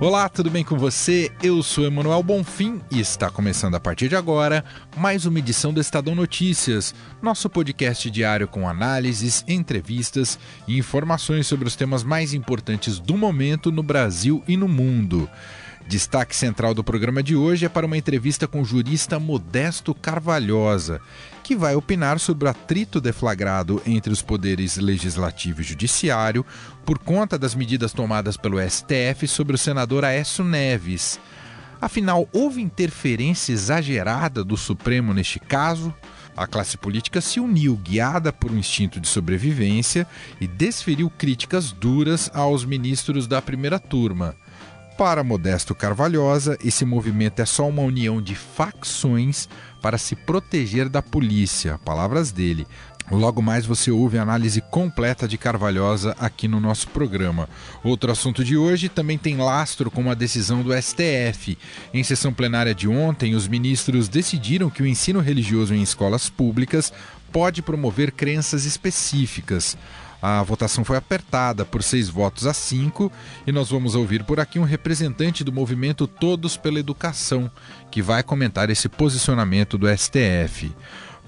Olá, tudo bem com você? Eu sou Emanuel Bonfim e está começando a partir de agora mais uma edição do Estadão Notícias, nosso podcast diário com análises, entrevistas e informações sobre os temas mais importantes do momento no Brasil e no mundo. Destaque central do programa de hoje é para uma entrevista com o jurista Modesto Carvalhosa, que vai opinar sobre o atrito deflagrado entre os poderes legislativo e judiciário por conta das medidas tomadas pelo STF sobre o senador Aécio Neves. Afinal, houve interferência exagerada do Supremo neste caso? A classe política se uniu, guiada por um instinto de sobrevivência, e desferiu críticas duras aos ministros da primeira turma. Para Modesto Carvalhosa, esse movimento é só uma união de facções para se proteger da polícia. Palavras dele. Logo mais você ouve a análise completa de Carvalhosa aqui no nosso programa. Outro assunto de hoje também tem lastro com uma decisão do STF. Em sessão plenária de ontem, os ministros decidiram que o ensino religioso em escolas públicas pode promover crenças específicas. A votação foi apertada por seis votos a cinco e nós vamos ouvir por aqui um representante do movimento Todos pela Educação, que vai comentar esse posicionamento do STF.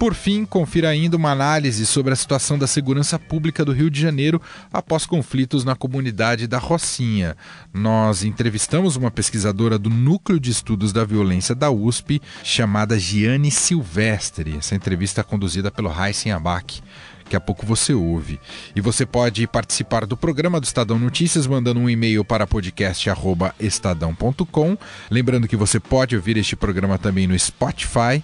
Por fim, confira ainda uma análise sobre a situação da segurança pública do Rio de Janeiro após conflitos na comunidade da Rocinha. Nós entrevistamos uma pesquisadora do Núcleo de Estudos da Violência da USP, chamada Giane Silvestre. Essa entrevista é conduzida pelo Heisen Abac. Daqui a pouco você ouve. E você pode participar do programa do Estadão Notícias mandando um e-mail para podcast@estadão.com. Lembrando que você pode ouvir este programa também no Spotify.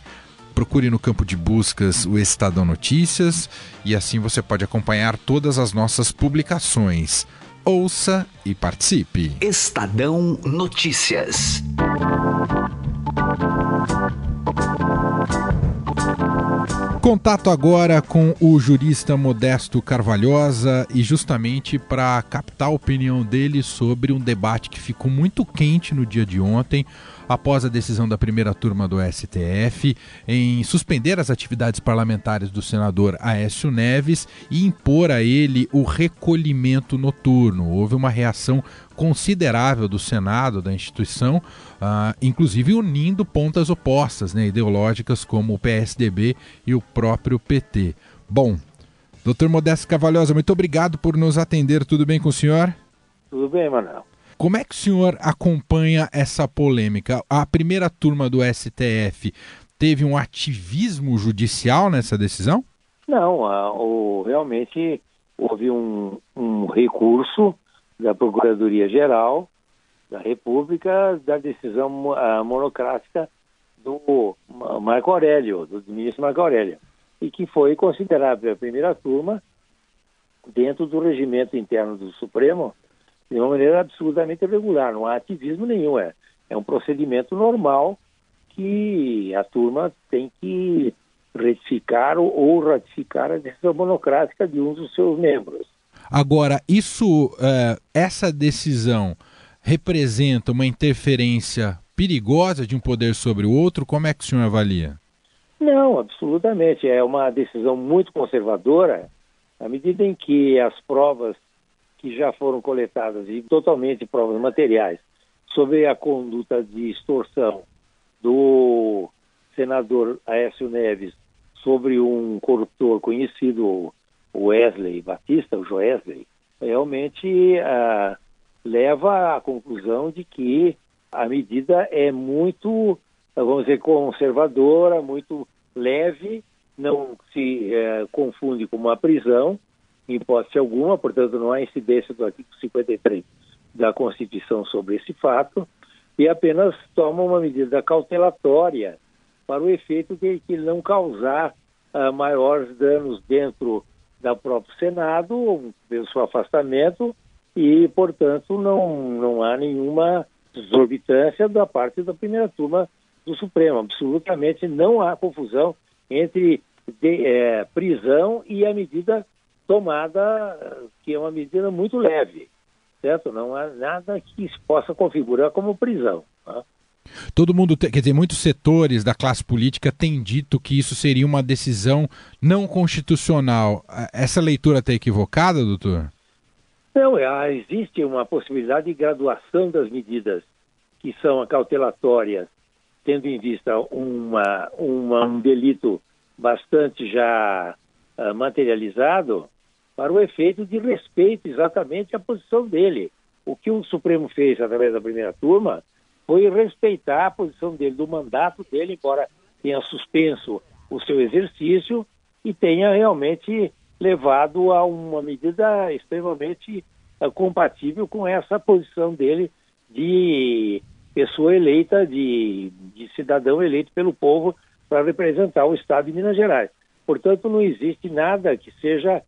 Procure no campo de buscas o Estadão Notícias e assim você pode acompanhar todas as nossas publicações. Ouça e participe. Estadão Notícias. Contato agora com o jurista Modesto Carvalhosa e justamente para captar a opinião dele sobre um debate que ficou muito quente no dia de ontem, após a decisão da primeira turma do STF em suspender as atividades parlamentares do senador Aécio Neves e impor a ele o recolhimento noturno. Houve uma reação considerável do Senado, da instituição, uh, inclusive unindo pontas opostas, né, ideológicas como o PSDB e o próprio PT. Bom, doutor Modesto Cavalhosa, muito obrigado por nos atender. Tudo bem com o senhor? Tudo bem, Manuel. Como é que o senhor acompanha essa polêmica? A primeira turma do STF teve um ativismo judicial nessa decisão? Não, o, realmente houve um, um recurso da Procuradoria-Geral da República da decisão monocrática do Marco Aurélio, do ministro Marco Aurélio, e que foi considerado pela primeira turma dentro do regimento interno do Supremo de uma maneira absolutamente irregular, não há ativismo nenhum, é, é um procedimento normal que a turma tem que retificar ou, ratificar a decisão monocrática de um dos seus membros. Agora, isso, é, essa decisão representa uma interferência perigosa de um poder sobre o outro? Como é que o senhor avalia? Não, absolutamente. É uma decisão muito conservadora, à medida em que as provas que já foram coletadas e totalmente provas materiais sobre a conduta de extorsão do senador Aécio Neves sobre um corruptor conhecido, Wesley Batista, o Joesley, realmente ah, leva à conclusão de que a medida é muito, vamos dizer, conservadora, muito leve, não se eh, confunde com uma prisão, em hipótese alguma, portanto, não há incidência do artigo 53 da Constituição sobre esse fato, e apenas toma uma medida cautelatória para o efeito de que não causar uh, maiores danos dentro do próprio Senado, pelo seu afastamento, e, portanto, não, não há nenhuma exorbitância da parte da primeira turma do Supremo. Absolutamente não há confusão entre de, eh, prisão e a medida tomada, que é uma medida muito leve. certo? Não há nada que se possa configurar como prisão. Tá? Todo mundo, quer dizer, muitos setores da classe política têm dito que isso seria uma decisão não constitucional. Essa leitura está equivocada, doutor? Não, é, existe uma possibilidade de graduação das medidas que são acautelatórias, tendo em vista uma, uma um delito bastante já uh, materializado, para o efeito de respeito exatamente à posição dele. O que o Supremo fez através da primeira turma foi respeitar a posição dele, do mandato dele, embora tenha suspenso o seu exercício e tenha realmente levado a uma medida extremamente uh, compatível com essa posição dele de pessoa eleita, de, de cidadão eleito pelo povo para representar o Estado de Minas Gerais. Portanto, não existe nada que seja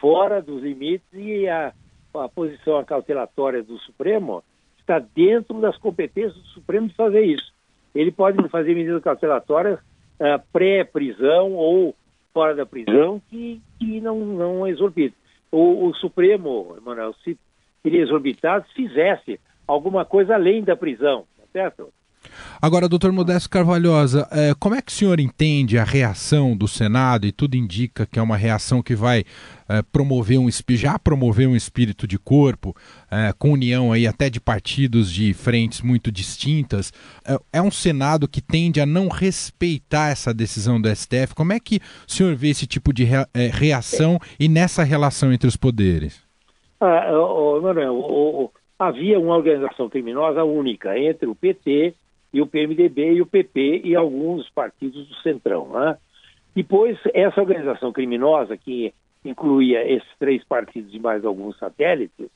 fora dos limites e a, a posição acautelatória do Supremo está dentro das competências do Supremo de fazer isso. Ele pode fazer medidas cautelatórias uh, pré-prisão ou fora da prisão que, que não, não exorbita. O, o Supremo, Emanuel, se teria exorbitado, se fizesse alguma coisa além da prisão, tá certo? Agora, doutor Modesto Carvalhosa, é, como é que o senhor entende a reação do Senado, e tudo indica que é uma reação que vai é, promover um já promover um espírito de corpo, é, com união aí até de partidos de frentes muito distintas. É, um Senado que tende a não respeitar essa decisão do STF. Como é que o senhor vê esse tipo de reação e nessa relação entre os poderes? Ah, oh, Manuel, oh, oh, havia uma organização criminosa única entre o PT e o PMDB e o PP e alguns partidos do Centrão. Né? Depois, essa organização criminosa, que incluía esses três partidos e mais alguns satélites,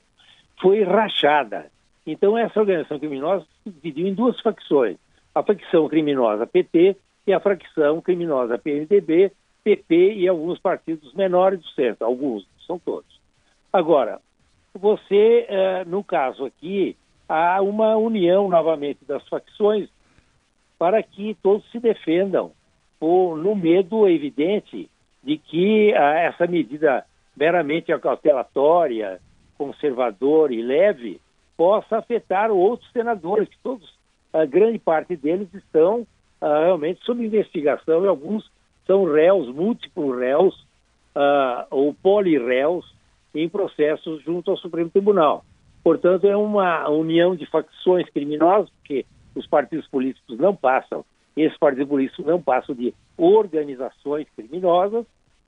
foi rachada. Então, essa organização criminosa se dividiu em duas facções: a facção criminosa PT e a facção criminosa PMDB, PP e alguns partidos menores do centro, alguns, são todos. Agora, você, eh, no caso aqui, há uma união novamente das facções para que todos se defendam, ou no medo evidente de que ah, essa medida meramente acautelatória, conservadora e leve possa afetar outros senadores, que todos, a grande parte deles estão ah, realmente sob investigação e alguns são réus, múltiplos réus ah, ou poliréus em processos junto ao Supremo Tribunal. Portanto, é uma união de facções criminosas, porque os partidos políticos não passam, esses partidos políticos não passam de organizações criminosas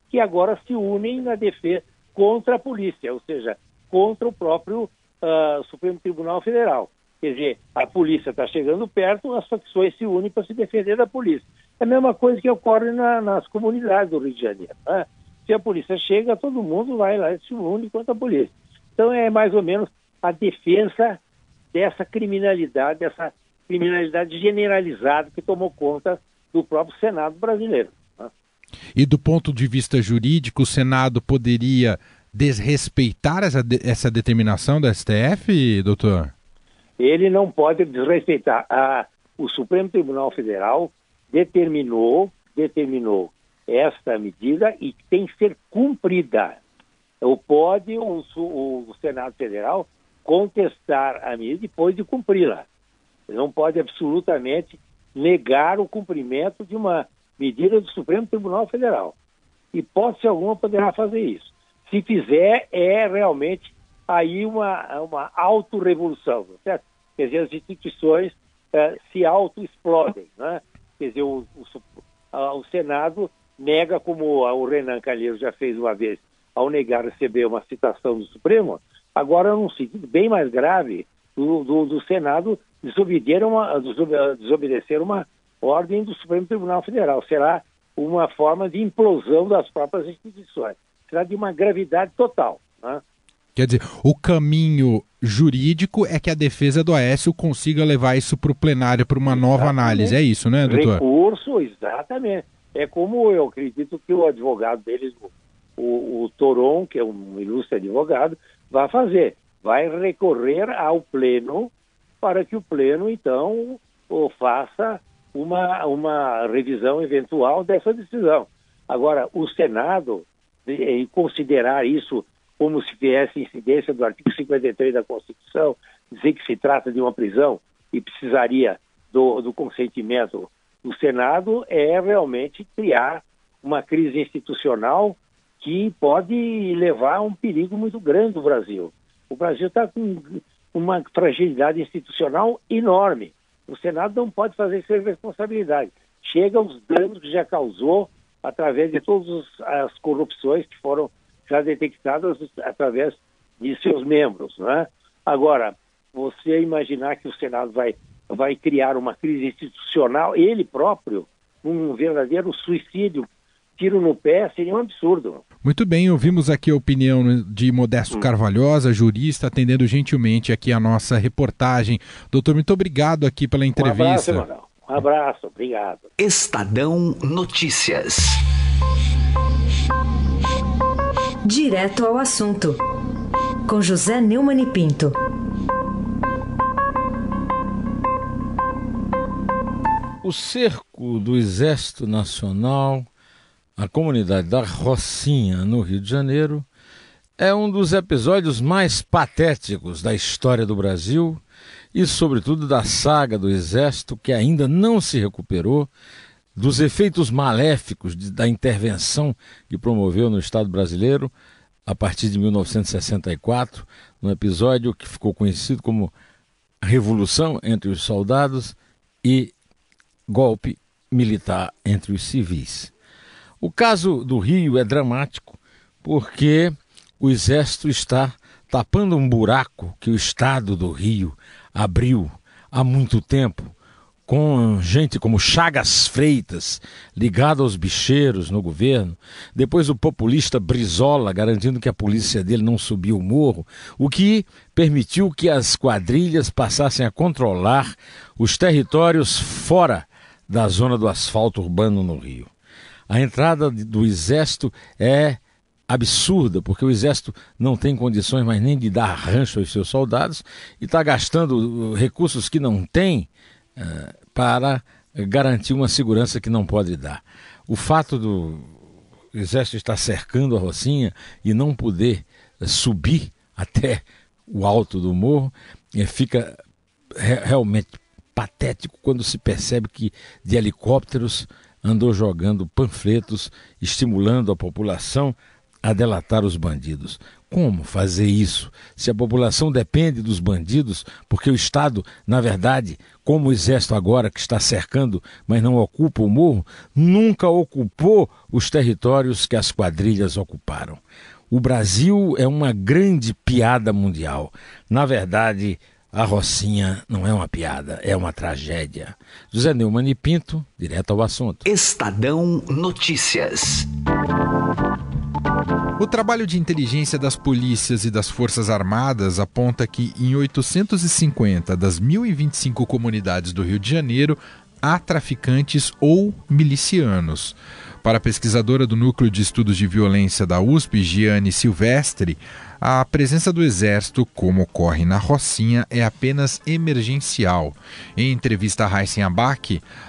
que agora se unem na defesa contra a polícia, ou seja, contra o próprio uh, Supremo Tribunal Federal. Quer dizer, a polícia está chegando perto, as facções se unem para se defender da polícia. É a mesma coisa que ocorre na, nas comunidades do Rio de Janeiro. Né? Se a polícia chega, todo mundo vai lá e se une contra a polícia. Então é mais ou menos a defesa dessa criminalidade, dessa criminalidade generalizada que tomou conta do próprio Senado brasileiro. Né? E do ponto de vista jurídico, o Senado poderia desrespeitar essa, essa determinação da STF, doutor? Ele não pode desrespeitar. A, o Supremo Tribunal Federal determinou, determinou esta medida e tem que ser cumprida. Ou pode o, o Senado Federal contestar a medida depois de cumpri-la. Não pode absolutamente negar o cumprimento de uma medida do Supremo Tribunal Federal. Hipótese alguma poderá fazer isso. Se fizer, é realmente aí uma, uma autorrevolução, certo? Quer dizer, as instituições eh, se auto-explodem, né? Quer dizer, o, o, o, Senado nega, como o Renan Calheiros já fez uma vez, ao negar receber uma citação do Supremo, Agora, num sentido bem mais grave, do, do, do Senado desobedecer uma, desobedecer uma ordem do Supremo Tribunal Federal. Será uma forma de implosão das próprias instituições. Será de uma gravidade total. Né? Quer dizer, o caminho jurídico é que a defesa do Aécio consiga levar isso para o plenário para uma exatamente. nova análise. É isso, né, doutor? Recurso, exatamente. É como eu acredito que o advogado deles, o, o Toron, que é um ilustre advogado, vai fazer. Vai recorrer ao Pleno para que o Pleno, então, faça uma, uma revisão eventual dessa decisão. Agora, o Senado, em considerar isso como se viesse incidência do artigo 53 da Constituição, dizer que se trata de uma prisão e precisaria do, do consentimento do Senado, é realmente criar uma crise institucional que pode levar a um perigo muito grande do Brasil. O Brasil está com uma fragilidade institucional enorme. O Senado não pode fazer sem responsabilidade. Chega os danos que já causou através de todas as corrupções que foram já detectadas através de seus membros. Né? Agora, você imaginar que o Senado vai, vai criar uma crise institucional, ele próprio, um verdadeiro suicídio, tiro no pé, seria um absurdo. Muito bem, ouvimos aqui a opinião de Modesto hum. Carvalhosa, jurista, atendendo gentilmente aqui a nossa reportagem. Doutor, muito obrigado aqui pela entrevista. Um abraço, Um abraço, obrigado. Estadão Notícias. Direto ao assunto, com José Neumann e Pinto. O cerco do Exército Nacional à comunidade da Rocinha, no Rio de Janeiro, é um dos episódios mais patéticos da história do Brasil e, sobretudo, da saga do Exército que ainda não se recuperou dos efeitos maléficos de, da intervenção que promoveu no Estado brasileiro a partir de 1964, num episódio que ficou conhecido como Revolução entre os Soldados e Golpe Militar entre os Civis. O caso do Rio é dramático porque o Exército está tapando um buraco que o Estado do Rio abriu há muito tempo com gente como Chagas Freitas, ligado aos bicheiros no governo, depois o populista Brizola, garantindo que a polícia dele não subiu o morro, o que permitiu que as quadrilhas passassem a controlar os territórios fora da zona do asfalto urbano no Rio. A entrada do exército é absurda, porque o exército não tem condições mais nem de dar rancho aos seus soldados e está gastando uh, recursos que não tem uh, para garantir uma segurança que não pode dar. O fato do exército estar cercando a Rocinha e não poder eh, subir até o alto do morro é, fica re realmente patético quando se percebe que de helicópteros andou jogando panfletos estimulando a população a delatar os bandidos. Como fazer isso? Se a população depende dos bandidos, porque o Estado, na verdade, como o Exército agora que está cercando, mas não ocupa o morro, nunca ocupou os territórios que as quadrilhas ocuparam. O Brasil é uma grande piada mundial. Na verdade, a Rocinha não é uma piada, é uma tragédia. José Neumann e Pinto, direto ao assunto. Estadão Notícias. O trabalho de inteligência das polícias e das Forças Armadas aponta que em 850 das 1.025 comunidades do Rio de Janeiro há traficantes ou milicianos. Para a pesquisadora do Núcleo de Estudos de Violência da USP, Giane Silvestre, a presença do Exército, como ocorre na Rocinha, é apenas emergencial. Em entrevista a Heisen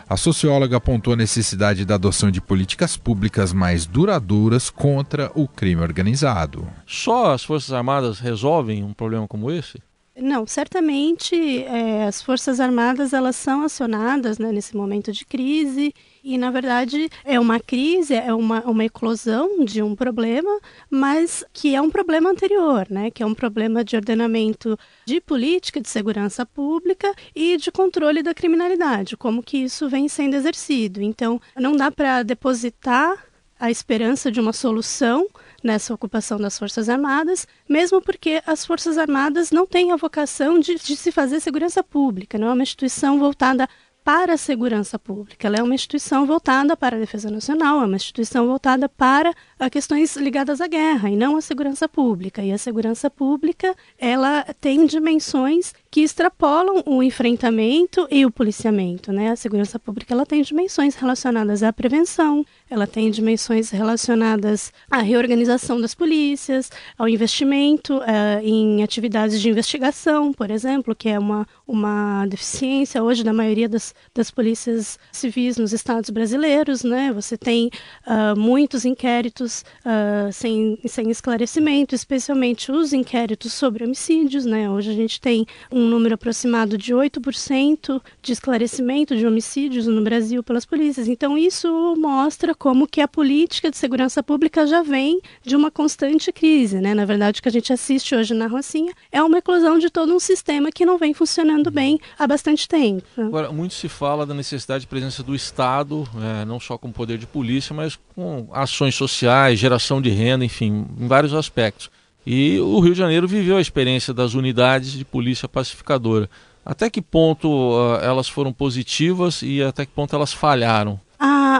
a socióloga apontou a necessidade da adoção de políticas públicas mais duradouras contra o crime organizado. Só as Forças Armadas resolvem um problema como esse? Não, certamente é, as Forças Armadas elas são acionadas né, nesse momento de crise e, na verdade, é uma crise, é uma, uma eclosão de um problema, mas que é um problema anterior, né, que é um problema de ordenamento de política de segurança pública e de controle da criminalidade, como que isso vem sendo exercido. Então, não dá para depositar a esperança de uma solução nessa ocupação das Forças Armadas, mesmo porque as Forças Armadas não têm a vocação de, de se fazer segurança pública, não é uma instituição voltada para a segurança pública. Ela é uma instituição voltada para a defesa nacional, é uma instituição voltada para questões ligadas à guerra e não à segurança pública. E a segurança pública, ela tem dimensões que extrapolam o enfrentamento e o policiamento. Né? A segurança pública ela tem dimensões relacionadas à prevenção, ela tem dimensões relacionadas à reorganização das polícias, ao investimento uh, em atividades de investigação, por exemplo, que é uma, uma deficiência hoje da maioria das, das polícias civis nos estados brasileiros. Né? Você tem uh, muitos inquéritos uh, sem, sem esclarecimento, especialmente os inquéritos sobre homicídios. Né? Hoje a gente tem um número aproximado de 8% de esclarecimento de homicídios no Brasil pelas polícias. Então, isso mostra como que a política de segurança pública já vem de uma constante crise, né? Na verdade, o que a gente assiste hoje na Rocinha é uma eclosão de todo um sistema que não vem funcionando bem há bastante tempo. Agora, muito se fala da necessidade de presença do Estado, é, não só com poder de polícia, mas com ações sociais, geração de renda, enfim, em vários aspectos. E o Rio de Janeiro viveu a experiência das unidades de polícia pacificadora. Até que ponto uh, elas foram positivas e até que ponto elas falharam?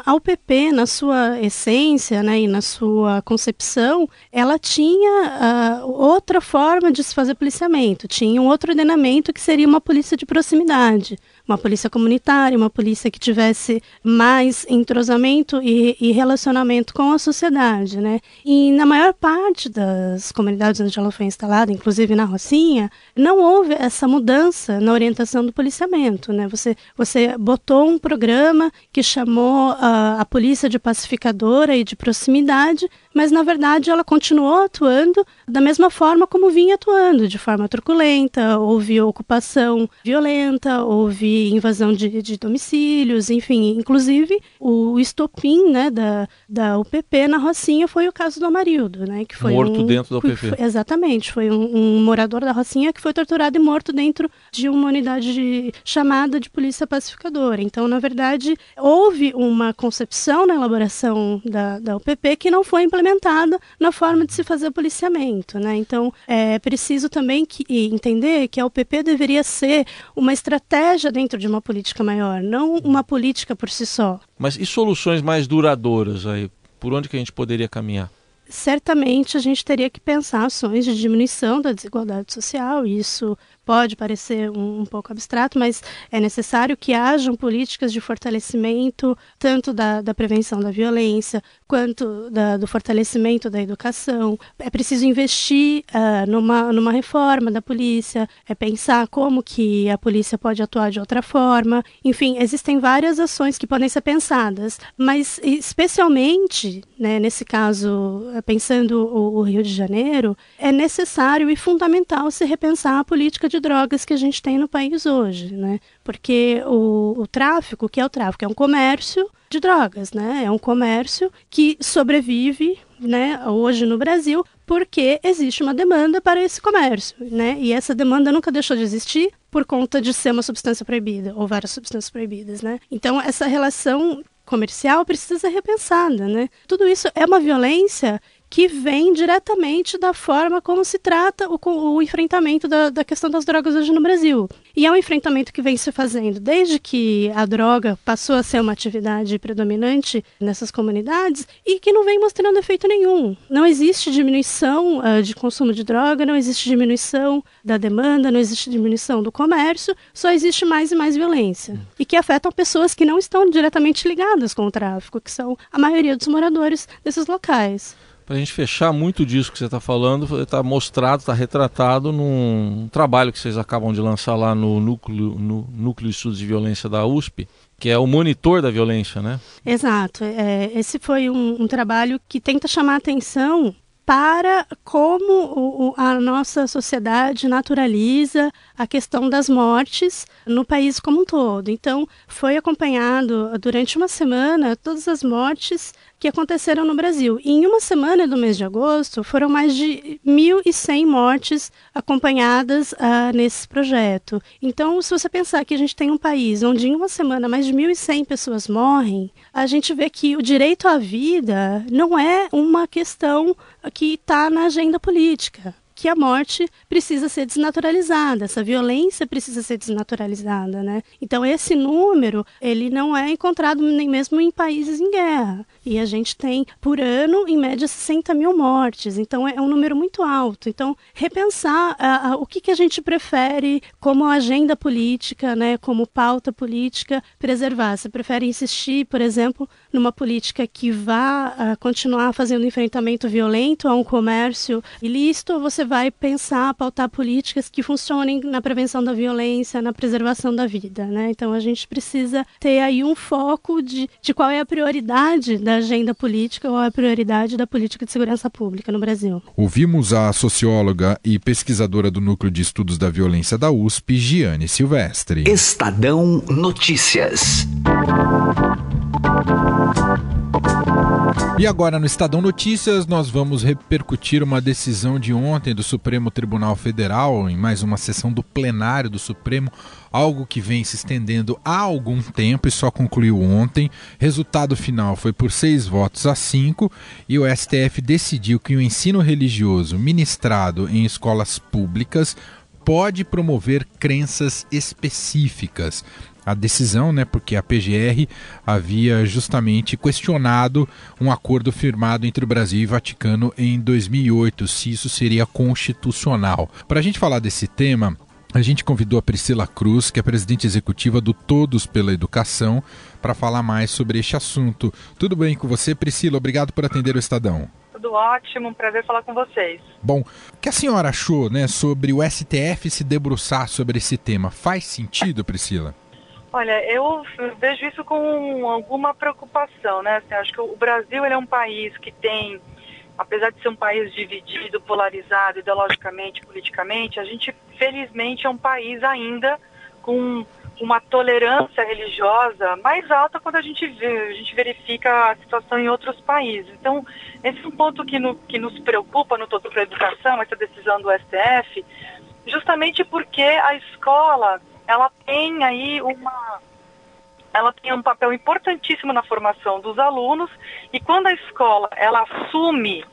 a UPP, na sua essência né, e na sua concepção, ela tinha uh, outra forma de se fazer policiamento, tinha um outro ordenamento que seria uma polícia de proximidade uma polícia comunitária, uma polícia que tivesse mais entrosamento e, e, relacionamento com a sociedade, né? E na maior parte das comunidades onde ela foi instalada, inclusive na Rocinha, não houve essa mudança na orientação do policiamento, né? Você, você botou um programa que chamou a, a polícia de pacificadora e de proximidade, mas na verdade ela continuou atuando da mesma forma como vinha atuando, de forma truculenta, houve ocupação violenta, houve invasão de, de domicílios, enfim, inclusive o estopim né, da, da UPP na Rocinha foi o caso do Amarildo, né, que foi morto um, dentro da UPP. Foi, exatamente, foi um, um, morador da Rocinha que foi torturado e morto dentro de uma unidade de, chamada de polícia pacificadora. Então, na verdade, houve uma concepção na elaboração da, da UPP que não foi implementada implementada na forma de se fazer policiamento. Né? Então, é preciso também que, entender que a UPP deveria ser uma estratégia dentro de uma política maior, não uma política por si só. Mas e soluções mais duradouras aí? Por onde que a gente poderia caminhar? certamente a gente teria que pensar ações de diminuição da desigualdade social, e isso pode parecer um, um, pouco abstrato, mas é necessário que hajam políticas de fortalecimento tanto da, da prevenção da violência quanto da, do fortalecimento da educação. É preciso investir uh, numa, numa reforma da polícia, é pensar como que a polícia pode atuar de outra forma. Enfim, existem várias ações que podem ser pensadas, mas especialmente, né, nesse caso, pensando o, o Rio de Janeiro, é necessário e fundamental se repensar a política de drogas que a gente tem no país hoje, né? Porque o, o tráfico, que é o tráfico? É um comércio de drogas, né? É um comércio que sobrevive, né, hoje no Brasil, porque existe uma demanda para esse comércio, né? E essa demanda nunca deixou de existir por conta de ser uma substância proibida ou várias substâncias proibidas, né? Então essa relação comercial precisa ser repensada, né? Tudo isso é uma violência que vem diretamente da forma como se trata o, o enfrentamento da, da, questão das drogas hoje no Brasil. E é um enfrentamento que vem se fazendo desde que a droga passou a ser uma atividade predominante nessas comunidades e que não vem mostrando efeito nenhum. Não existe diminuição uh, de consumo de droga, não existe diminuição da demanda, não existe diminuição do comércio, só existe mais e mais violência. E que afetam pessoas que não estão diretamente ligadas com o tráfico, que são a maioria dos moradores desses locais para a gente fechar muito disso que você está falando, está mostrado, está retratado num trabalho que vocês acabam de lançar lá no núcleo, no núcleo de estudos de violência da USP, que é o monitor da violência, né? Exato. É, esse foi um, um trabalho que tenta chamar atenção para como a nossa sociedade naturaliza a questão das mortes no país como um todo. Então, foi acompanhado durante uma semana todas as mortes que aconteceram no Brasil. E em uma semana do mês de agosto, foram mais de 1.100 mortes acompanhadas uh, nesse projeto. Então, se você pensar que a gente tem um país onde em uma semana mais de 1.100 pessoas morrem, a gente vê que o direito à vida não é uma questão que está na agenda política que a morte precisa ser desnaturalizada, essa violência precisa ser desnaturalizada, né? Então esse número ele não é encontrado nem mesmo em países em guerra. E a gente tem, por ano, em média, 60 mil mortes. Então, é um número muito alto. Então, repensar uh, uh, o que, que a gente prefere como agenda política, né, como pauta política, preservar. Você prefere insistir, por exemplo, numa política que vá uh, continuar fazendo enfrentamento violento a um comércio ilícito, ou você vai pensar, pautar políticas que funcionem na prevenção da violência, na preservação da vida, né? Então a gente precisa ter aí um foco de, de qual é a prioridade da agenda política ou a prioridade da política de segurança pública no Brasil. Ouvimos a socióloga e pesquisadora do Núcleo de Estudos da Violência da USP, Giane Silvestre. Estadão Notícias. E agora no Estadão Notícias nós vamos repercutir uma decisão de ontem do Supremo Tribunal Federal em mais uma sessão do plenário do Supremo, algo que vem se estendendo há algum tempo e só concluiu ontem. Resultado final foi por seis votos a cinco e o STF decidiu que o ensino religioso ministrado em escolas públicas pode promover crenças específicas a decisão, né, porque a PGR havia justamente questionado um acordo firmado entre o Brasil e o Vaticano em 2008, se isso seria constitucional. Para a gente falar desse tema, a gente convidou a Priscila Cruz, que é presidente executiva do Todos pela Educação, para falar mais sobre este assunto. Tudo bem com você, Priscila? Obrigado por atender o Estadão. Tudo ótimo, um prazer falar com vocês. Bom, o que a senhora achou né, sobre o STF se debruçar sobre esse tema? Faz sentido, Priscila? Olha, eu vejo isso com alguma preocupação, né? Assim, acho que o Brasil ele é um país que tem, apesar de ser um país dividido, polarizado ideologicamente, politicamente, a gente felizmente é um país ainda com uma tolerância religiosa mais alta quando a gente vê, a gente verifica a situação em outros países. Então, esse é um ponto que, no, que nos preocupa no todo para a educação, essa decisão do STF, justamente porque a escola ela tem aí uma ela tem um papel importantíssimo na formação dos alunos e quando a escola ela assume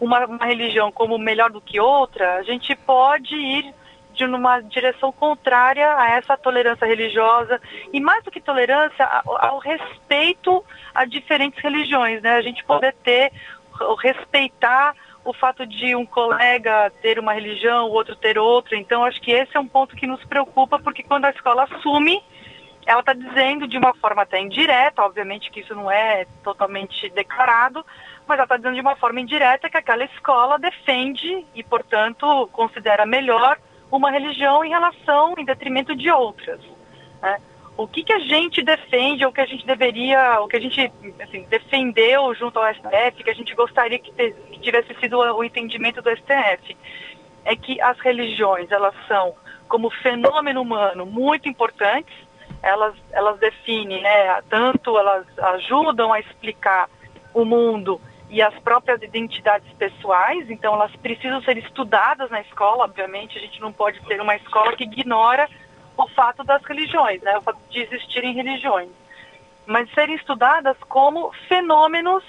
uma, uma religião como melhor do que outra, a gente pode ir de uma direção contrária a essa tolerância religiosa e mais do que tolerância ao respeito a diferentes religiões, né? A gente poder ter respeitar o fato de um colega ter uma religião, o outro ter outra. Então, acho que esse é um ponto que nos preocupa, porque quando a escola assume, ela está dizendo de uma forma até indireta, obviamente que isso não é totalmente declarado, mas ela está dizendo de uma forma indireta que aquela escola defende e, portanto, considera melhor uma religião em relação, em detrimento de outras. Né? O que, que a gente defende, ou que a gente deveria, o que a gente assim, defendeu junto ao STF, que a gente gostaria que, te, que tivesse sido o entendimento do STF, é que as religiões, elas são, como fenômeno humano, muito importantes, elas, elas definem, né, tanto elas ajudam a explicar o mundo e as próprias identidades pessoais, então elas precisam ser estudadas na escola, obviamente, a gente não pode ter uma escola que ignora o fato das religiões, né, o fato de existirem religiões, mas serem estudadas como fenômenos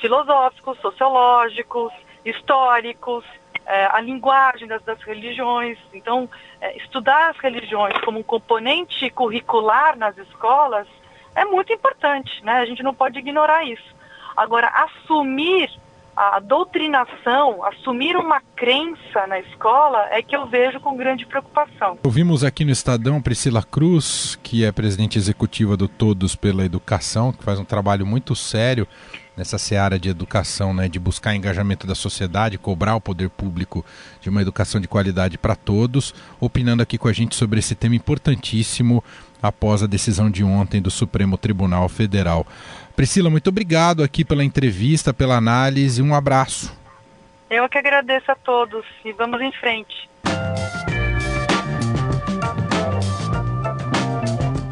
filosóficos, sociológicos, históricos, é, a linguagem das, das religiões. Então, é, estudar as religiões como um componente curricular nas escolas é muito importante, né? A gente não pode ignorar isso. Agora, assumir a doutrinação, assumir uma crença na escola é que eu vejo com grande preocupação. Ouvimos aqui no Estadão Priscila Cruz, que é presidente executiva do Todos pela Educação, que faz um trabalho muito sério nessa seara de educação, né, de buscar engajamento da sociedade, cobrar o poder público de uma educação de qualidade para todos, opinando aqui com a gente sobre esse tema importantíssimo após a decisão de ontem do Supremo Tribunal Federal. Priscila, muito obrigado aqui pela entrevista, pela análise. Um abraço. Eu que agradeço a todos e vamos em frente.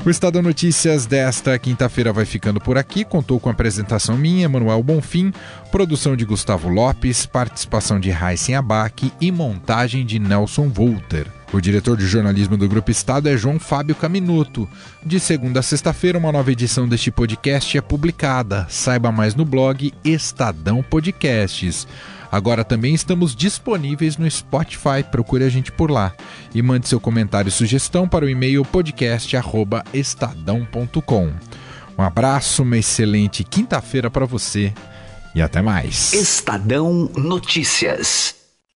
O Estado Notícias desta quinta-feira vai ficando por aqui. Contou com a apresentação minha, Manuel Bonfim, produção de Gustavo Lopes, participação de Raíssen Abac e montagem de Nelson Volter. O diretor de jornalismo do Grupo Estado é João Fábio Caminuto. De segunda a sexta-feira, uma nova edição deste podcast é publicada. Saiba mais no blog Estadão Podcasts. Agora também estamos disponíveis no Spotify, procure a gente por lá. E mande seu comentário e sugestão para o e-mail podcast.estadão.com. Um abraço, uma excelente quinta-feira para você e até mais. Estadão Notícias.